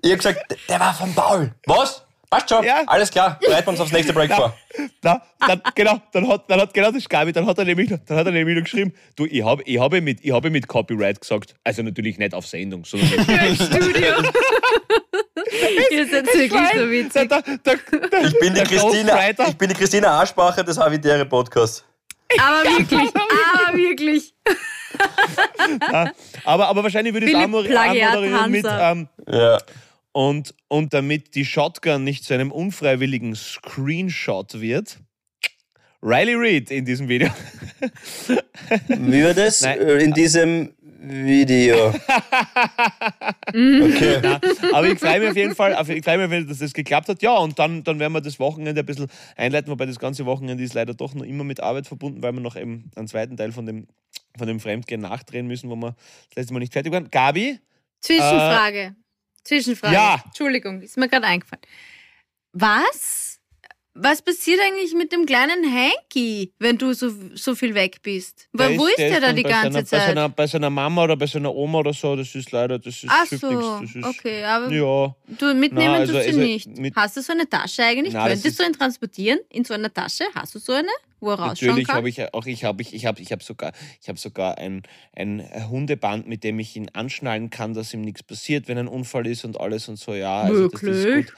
ich habe gesagt, der war von Paul. Was? Passt schon, Ja. alles klar, bereiten wir uns aufs nächste Break vor. Na, dann, genau, dann hat, dann hat genau das Gabi, dann hat er nämlich, dann hat er nämlich noch geschrieben, du, ich habe ich hab mit, ich hab mit Copyright gesagt, also natürlich nicht auf Sendung, sondern [laughs] Im Studio. [laughs] [laughs] Ihr seid wirklich so witzig. Ich bin die Christina, ich bin die Christina Arschbacher des Habitäre Podcasts. Aber wirklich, aber wirklich. aber, aber wahrscheinlich würde ich es auch moderieren mit, ähm, Ja. Und, und damit die Shotgun nicht zu einem unfreiwilligen Screenshot wird, Riley Reid in diesem Video. Wie war das Nein. Äh, in diesem Video? okay. Aber ich freue mich auf jeden Fall, ich freue mich, dass das geklappt hat. Ja, und dann, dann werden wir das Wochenende ein bisschen einleiten, wobei das ganze Wochenende ist leider doch noch immer mit Arbeit verbunden, weil wir noch eben einen zweiten Teil von dem, von dem Fremdgehen nachdrehen müssen, wo wir das letzte Mal nicht fertig waren. Gabi, Zwischenfrage. Zwischenfrage. Ja. Entschuldigung, ist mir gerade eingefallen. Was? Was passiert eigentlich mit dem kleinen Hanky, wenn du so, so viel weg bist? Weil wo ist der, da die ganze seiner, Zeit? Bei seiner, bei seiner Mama oder bei seiner Oma oder so, das ist leider, das ist Ach so, ist, okay, aber Ja, du mitnehmen Na, also- tust du also nicht. Hast du so eine Tasche eigentlich? Das Könntest du ihn transportieren in so einer Tasche? Hast du so eine, wo er rausschauen Natürlich habe ich auch, ich habe ich, ich habe ich habe sogar, ich habe sogar ein, ein Hundeband, mit dem ich ihn anschnallen kann, dass ihm nichts passiert, wenn ein Unfall ist und alles und so. Ja, also das, das ist Wirklich? gut.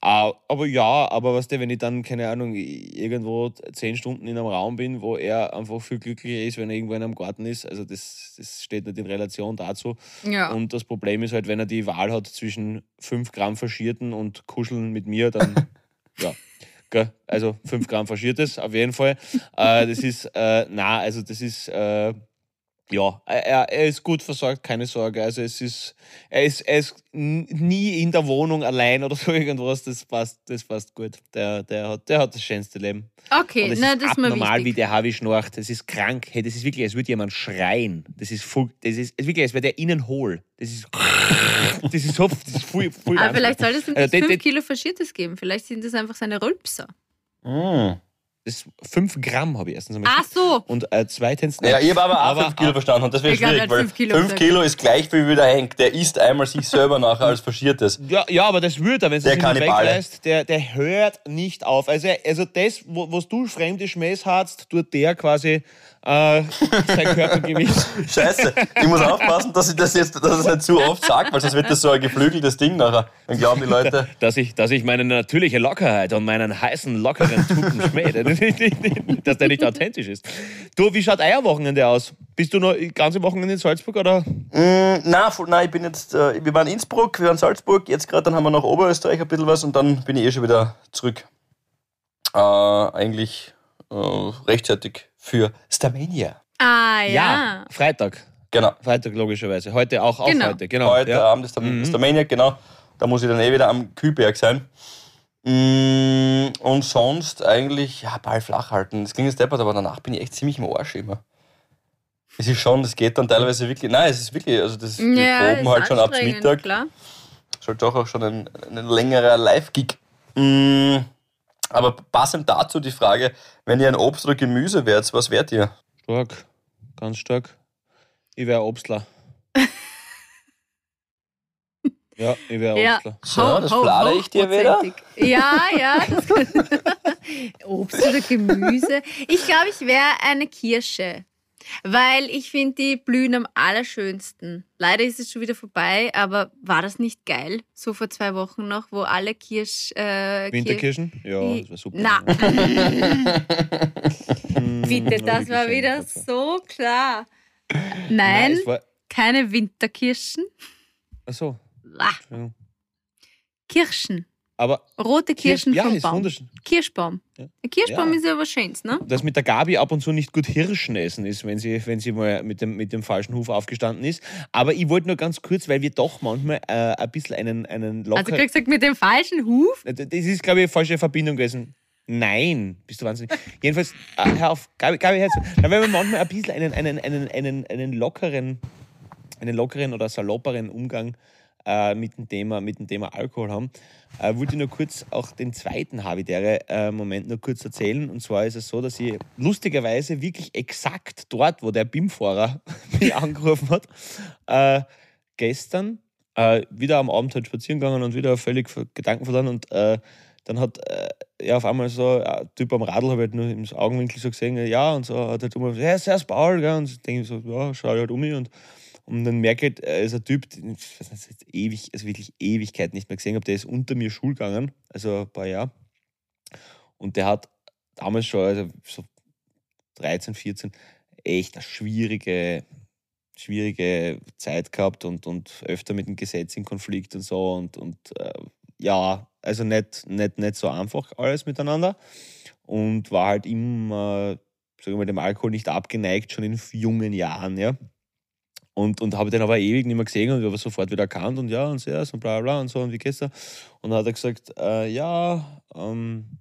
Aber ja, aber was der, wenn ich dann, keine Ahnung, irgendwo zehn Stunden in einem Raum bin, wo er einfach viel glücklicher ist, wenn er irgendwo in einem Garten ist, also das, das steht nicht in Relation dazu. ja. Und das Problem ist halt, wenn er die Wahl hat zwischen 5 Gramm Faschierten und Kuscheln mit mir, dann [laughs] ja. Gell? Also 5 Gramm Faschiertes, auf jeden Fall. Äh, das ist, äh, na, also das ist, äh, ja, er, er ist gut versorgt, keine Sorge. Also es ist, er ist, er ist nie in der Wohnung allein oder [laughs] so irgendwas, das passt, das passt gut. Der, der, hat, der hat das schönste Leben. okay, es na, ist das ist mir abnormal, wie der Harvey schnarcht. Das ist krank. Hey, das ist wirklich, als würde jemand schreien. Das ist, voll, das ist, das ist wirklich, als wäre der innen hohl. Das ist, das ist so, das ist voll, voll Aber vielleicht soll es ihm Also den- 5 den- Kilo Faschiertes geben. Vielleicht sind das einfach seine Rülpser. Mm. Das 5 Gramm habe ich erstens einmal. Ach so. Und äh, zweitens. Ja, ich habe aber auch Aber- 5 Kilo verstanden und das wäre er schwierig, weil fünf Kilo 5 gesagt. Kilo ist gleich viel wie der Henk. Der isst einmal sich selber nachher als Faschiertes. Ja, ja, aber das würde er, wenn es nicht wegreißt, der, der hört nicht auf. Also, also das, wo, was du fremde Schmähs hast, tut der quasi äh, sein Körpergewicht. [laughs] Scheiße, ich muss aufpassen, dass ich das jetzt dass ich das nicht zu oft sage, weil sonst wird das so ein geflügeltes Ding nachher. Dann glauben die Leute, [laughs] dass ich, dass ich meine natürliche Lockerheit und meinen heißen, lockeren Tuppen schmähe, [laughs] dass der nicht authentisch ist. Du, wie schaut euer Wochenende aus? Bist du noch ganze Wochenende in Salzburg oder? mm, na, voll- nein, ich bin jetzt, äh, wir waren in Innsbruck, wir waren in Salzburg, jetzt gerade dann haben wir noch Oberösterreich ein bisschen was und dann bin ich eh schon wieder zurück. Äh, eigentlich äh, rechtzeitig für Starmania. Ah, ja. Freitag. Genau. Freitag logischerweise. Heute auch, auch Genau. heute, genau. Heute ja. Abend ist der, ist der Maniac, genau. Da muss ich dann eh wieder am Kühlberg sein. Mm, Und sonst eigentlich, ja, Ball flach halten. Das klingt jetzt deppert, aber danach bin ich echt ziemlich im Arsch immer. Es ist schon, das geht dann teilweise wirklich, nein, es ist wirklich, also das, Ja, proben ist halt schon ab anstrengend, Mittag. Klar. Ist halt doch auch schon ein, ein längerer Live-Gig. Mm, Aber passend dazu die Frage, wenn ihr ein Obst oder Gemüse wärt, was wärt ihr? Stark, ganz stark. Ich wäre Obstler. [laughs] ja, ich wäre Ja. Obstler. So, das plane ich dir wieder. Ja, ja. [laughs] Obst oder Gemüse. Ich glaube, ich wäre eine Kirsche. Weil ich finde, die blühen am allerschönsten. Leider ist es schon wieder vorbei, aber war das nicht geil? So vor zwei Wochen noch, wo alle Kirsch. Äh, Winterkirschen? Ja, das war super. Na, [laughs] [laughs] Hm, bitte, das wirklich war wieder das so klar. Nein, Nein, war. keine Winterkirschen. Achso. Ah, Entschuldigung. Kirschen. Aber Rote Kirschen ja, vom ist Baum. wunderschön. Kirschbaum. Ja. Kirschbaum Ja. ist ja was Schönes, ne? dass mit der Gabi ab und zu nicht gut Hirschen essen ist, wenn sie, wenn sie mal mit dem, mit dem falschen Huf aufgestanden ist. Aber ich wollte nur ganz kurz, weil wir doch manchmal äh, ein bisschen einen, einen Also locker... du hast gesagt, mit dem falschen Huf. das ist, glaube ich, eine falsche Verbindung gewesen. Nein, bist du wahnsinnig. Jedenfalls, äh, hör auf, Gabi, Gabi hör zu. Wenn wir manchmal ein bisschen einen, einen, einen, einen, einen lockeren, einen lockeren oder salopperen Umgang äh, mit, dem Thema, mit dem Thema Alkohol haben, äh, wollte ich nur kurz auch den zweiten habitäre äh, nur kurz erzählen. Und zwar ist es so, dass ich lustigerweise wirklich exakt dort, wo der BIM-Fahrer [laughs] mich angerufen hat, äh, gestern äh, wieder am Abend halt spazieren gegangen und wieder völlig Gedanken verloren und äh, dann hat äh, ja auf einmal so ein Typ am Radl, habe ich halt nur im Augenwinkel so gesehen, ja, und so hat halt immer ja, servus Paul, gell? und denke ich so, ja, schau halt um mich und, und dann merke ich, er ist ein Typ, den ich jetzt ewig, also wirklich Ewigkeit nicht mehr gesehen habe, der ist unter mir Schul gegangen, also ein paar Jahre. Und der hat damals schon, also so 13, 14, echt eine schwierige, schwierige Zeit gehabt und, und öfter mit dem Gesetz in Konflikt und so und, und äh, ja, also nicht, nicht, nicht so einfach alles miteinander und war halt immer, sagen wir mal, dem Alkohol nicht abgeneigt, schon in jungen Jahren, ja. Und, und habe den aber ewig nicht mehr gesehen und ich habe sofort wieder erkannt und ja und sehr und bla bla und so und wie geht's da? Und dann hat er gesagt, äh, ja, ähm,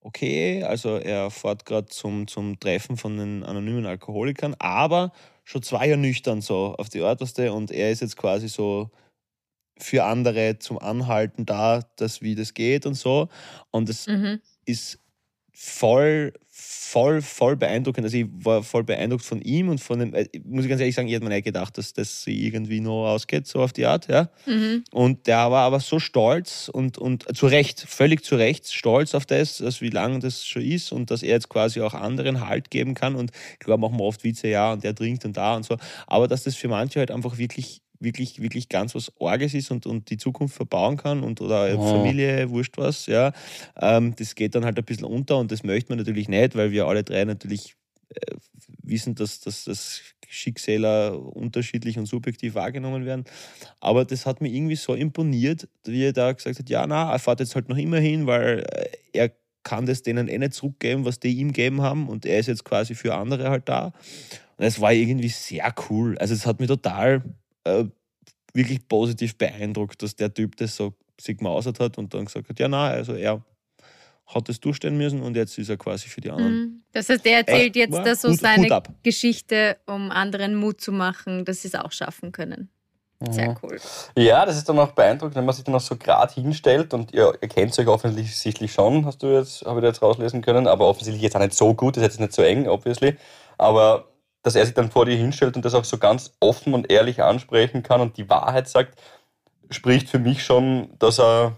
okay, also er fährt gerade zum, zum Treffen von den anonymen Alkoholikern, aber schon zwei Jahre nüchtern so auf die Art, was der und er ist jetzt quasi so für andere zum Anhalten da, dass wie das geht und so. Und das Mhm. ist voll, voll, voll beeindruckend. Also ich war voll beeindruckt von ihm und von dem, äh, muss ich ganz ehrlich sagen, ich hätte mir nicht gedacht, dass das irgendwie noch ausgeht, so auf die Art, ja. Mhm. Und der war aber so stolz und, und zu Recht, völlig zu Recht stolz auf das, dass wie lange das schon ist und dass er jetzt quasi auch anderen Halt geben kann. Und klar machen wir oft Witze, ja, und der trinkt und da und so. Aber dass das für manche halt einfach wirklich, wirklich, wirklich ganz was Orges ist und, und die Zukunft verbauen kann und oder Ja. Familie, wurscht was, ja. Ähm, das geht dann halt ein bisschen unter und das möchte man natürlich nicht, weil wir alle drei natürlich äh, wissen, dass, dass, dass Schicksäler unterschiedlich und subjektiv wahrgenommen werden. Aber das hat mir irgendwie so imponiert, wie er da gesagt hat, ja, na, er fährt jetzt halt noch immer hin, weil äh, er kann das denen eh nicht zurückgeben, was die ihm gegeben haben und er ist jetzt quasi für andere halt da. Und es war irgendwie sehr cool. Also es hat mich total äh, wirklich positiv beeindruckt, dass der Typ das so sich gemausert hat und dann gesagt hat, ja, na, also er hat das durchstehen müssen und jetzt ist er quasi für die anderen. Mhm. Das heißt, er erzählt Echt? jetzt Ja, da so Hut- Hut seine ab. Geschichte, um anderen Mut zu machen, dass sie es auch schaffen können. Sehr cool. Ja, das ist dann auch beeindruckend, wenn man sich dann auch so gerade hinstellt und ihr, ihr kennt euch offensichtlich schon, hast du jetzt, habe ich da jetzt rauslesen können, aber offensichtlich jetzt auch nicht so gut, das ist jetzt nicht so eng, obviously. Aber dass er sich dann vor dir hinstellt und das auch so ganz offen und ehrlich ansprechen kann und die Wahrheit sagt, spricht für mich schon, dass er,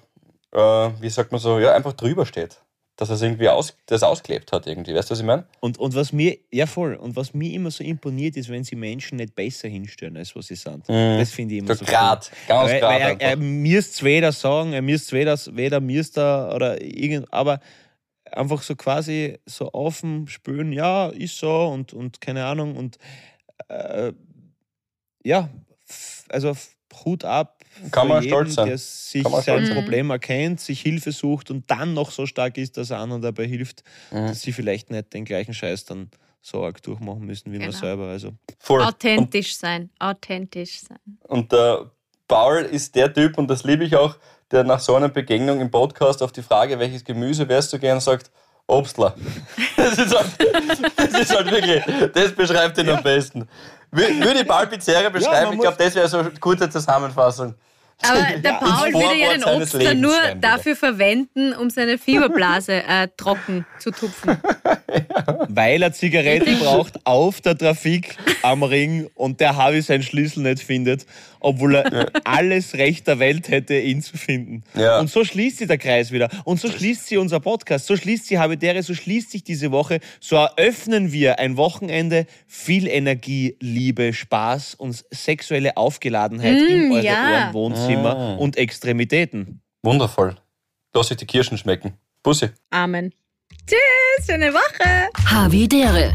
äh, wie sagt man so, ja, einfach drüber steht. Dass er es irgendwie aus, das ausklebt hat irgendwie. Weißt du, was ich meine? Und, und was mir, ja voll, und was mir immer so imponiert, ist, wenn sie Menschen nicht besser hinstellen, als was sie sind. Mhm. Das finde ich immer So so grad, ganz weil, grad weil er, er müsst weder sagen, er müsst weder, weder müsst er oder irgend, aber einfach so quasi so offen spüren, ja, ist so und, und keine Ahnung und äh, ja, also Hut ab. Kann man stolz sein. Der sich Kann man sein stolz sein. Problem erkennt, sich Hilfe sucht und dann noch so stark ist, dass er anderen dabei hilft, Mhm. dass sie vielleicht nicht den gleichen Scheiß dann so arg durchmachen müssen wie man Genau. selber. Also Voll. Und Authentisch sein. Authentisch sein. Und der Paul ist der Typ, und das liebe ich auch, der nach so einer Begegnung im Podcast auf die Frage, welches Gemüse wärst du gern, sagt, Obstler. [laughs] Das ist halt, das ist halt wirklich, das beschreibt ihn am besten. Wür- Würde ich Paul Pizzeria beschreiben, man ich glaube, das wäre so eine kurze Zusammenfassung. Aber [laughs] der Ja, Paul würde ja den Obstler nur dafür verwenden, um seine Fieberblase äh, trocken zu tupfen. [laughs] Weil er Zigaretten braucht auf der Trafik am Ring und der Harvey seinen Schlüssel nicht findet, obwohl er alles Recht der Welt hätte, ihn zu finden. Ja. Und so schließt sich der Kreis wieder. Und so schließt sich unser Podcast, so schließt sich Habitäre, so schließt sich diese Woche. So eröffnen wir ein Wochenende viel Energie, Liebe, Spaß und sexuelle Aufgeladenheit in eure ja. Ohren, Wohnzimmer und Extremitäten. Wundervoll. Lass euch die Kirschen schmecken. Bussi. Amen. Tschüss, schöne Woche. Havidere.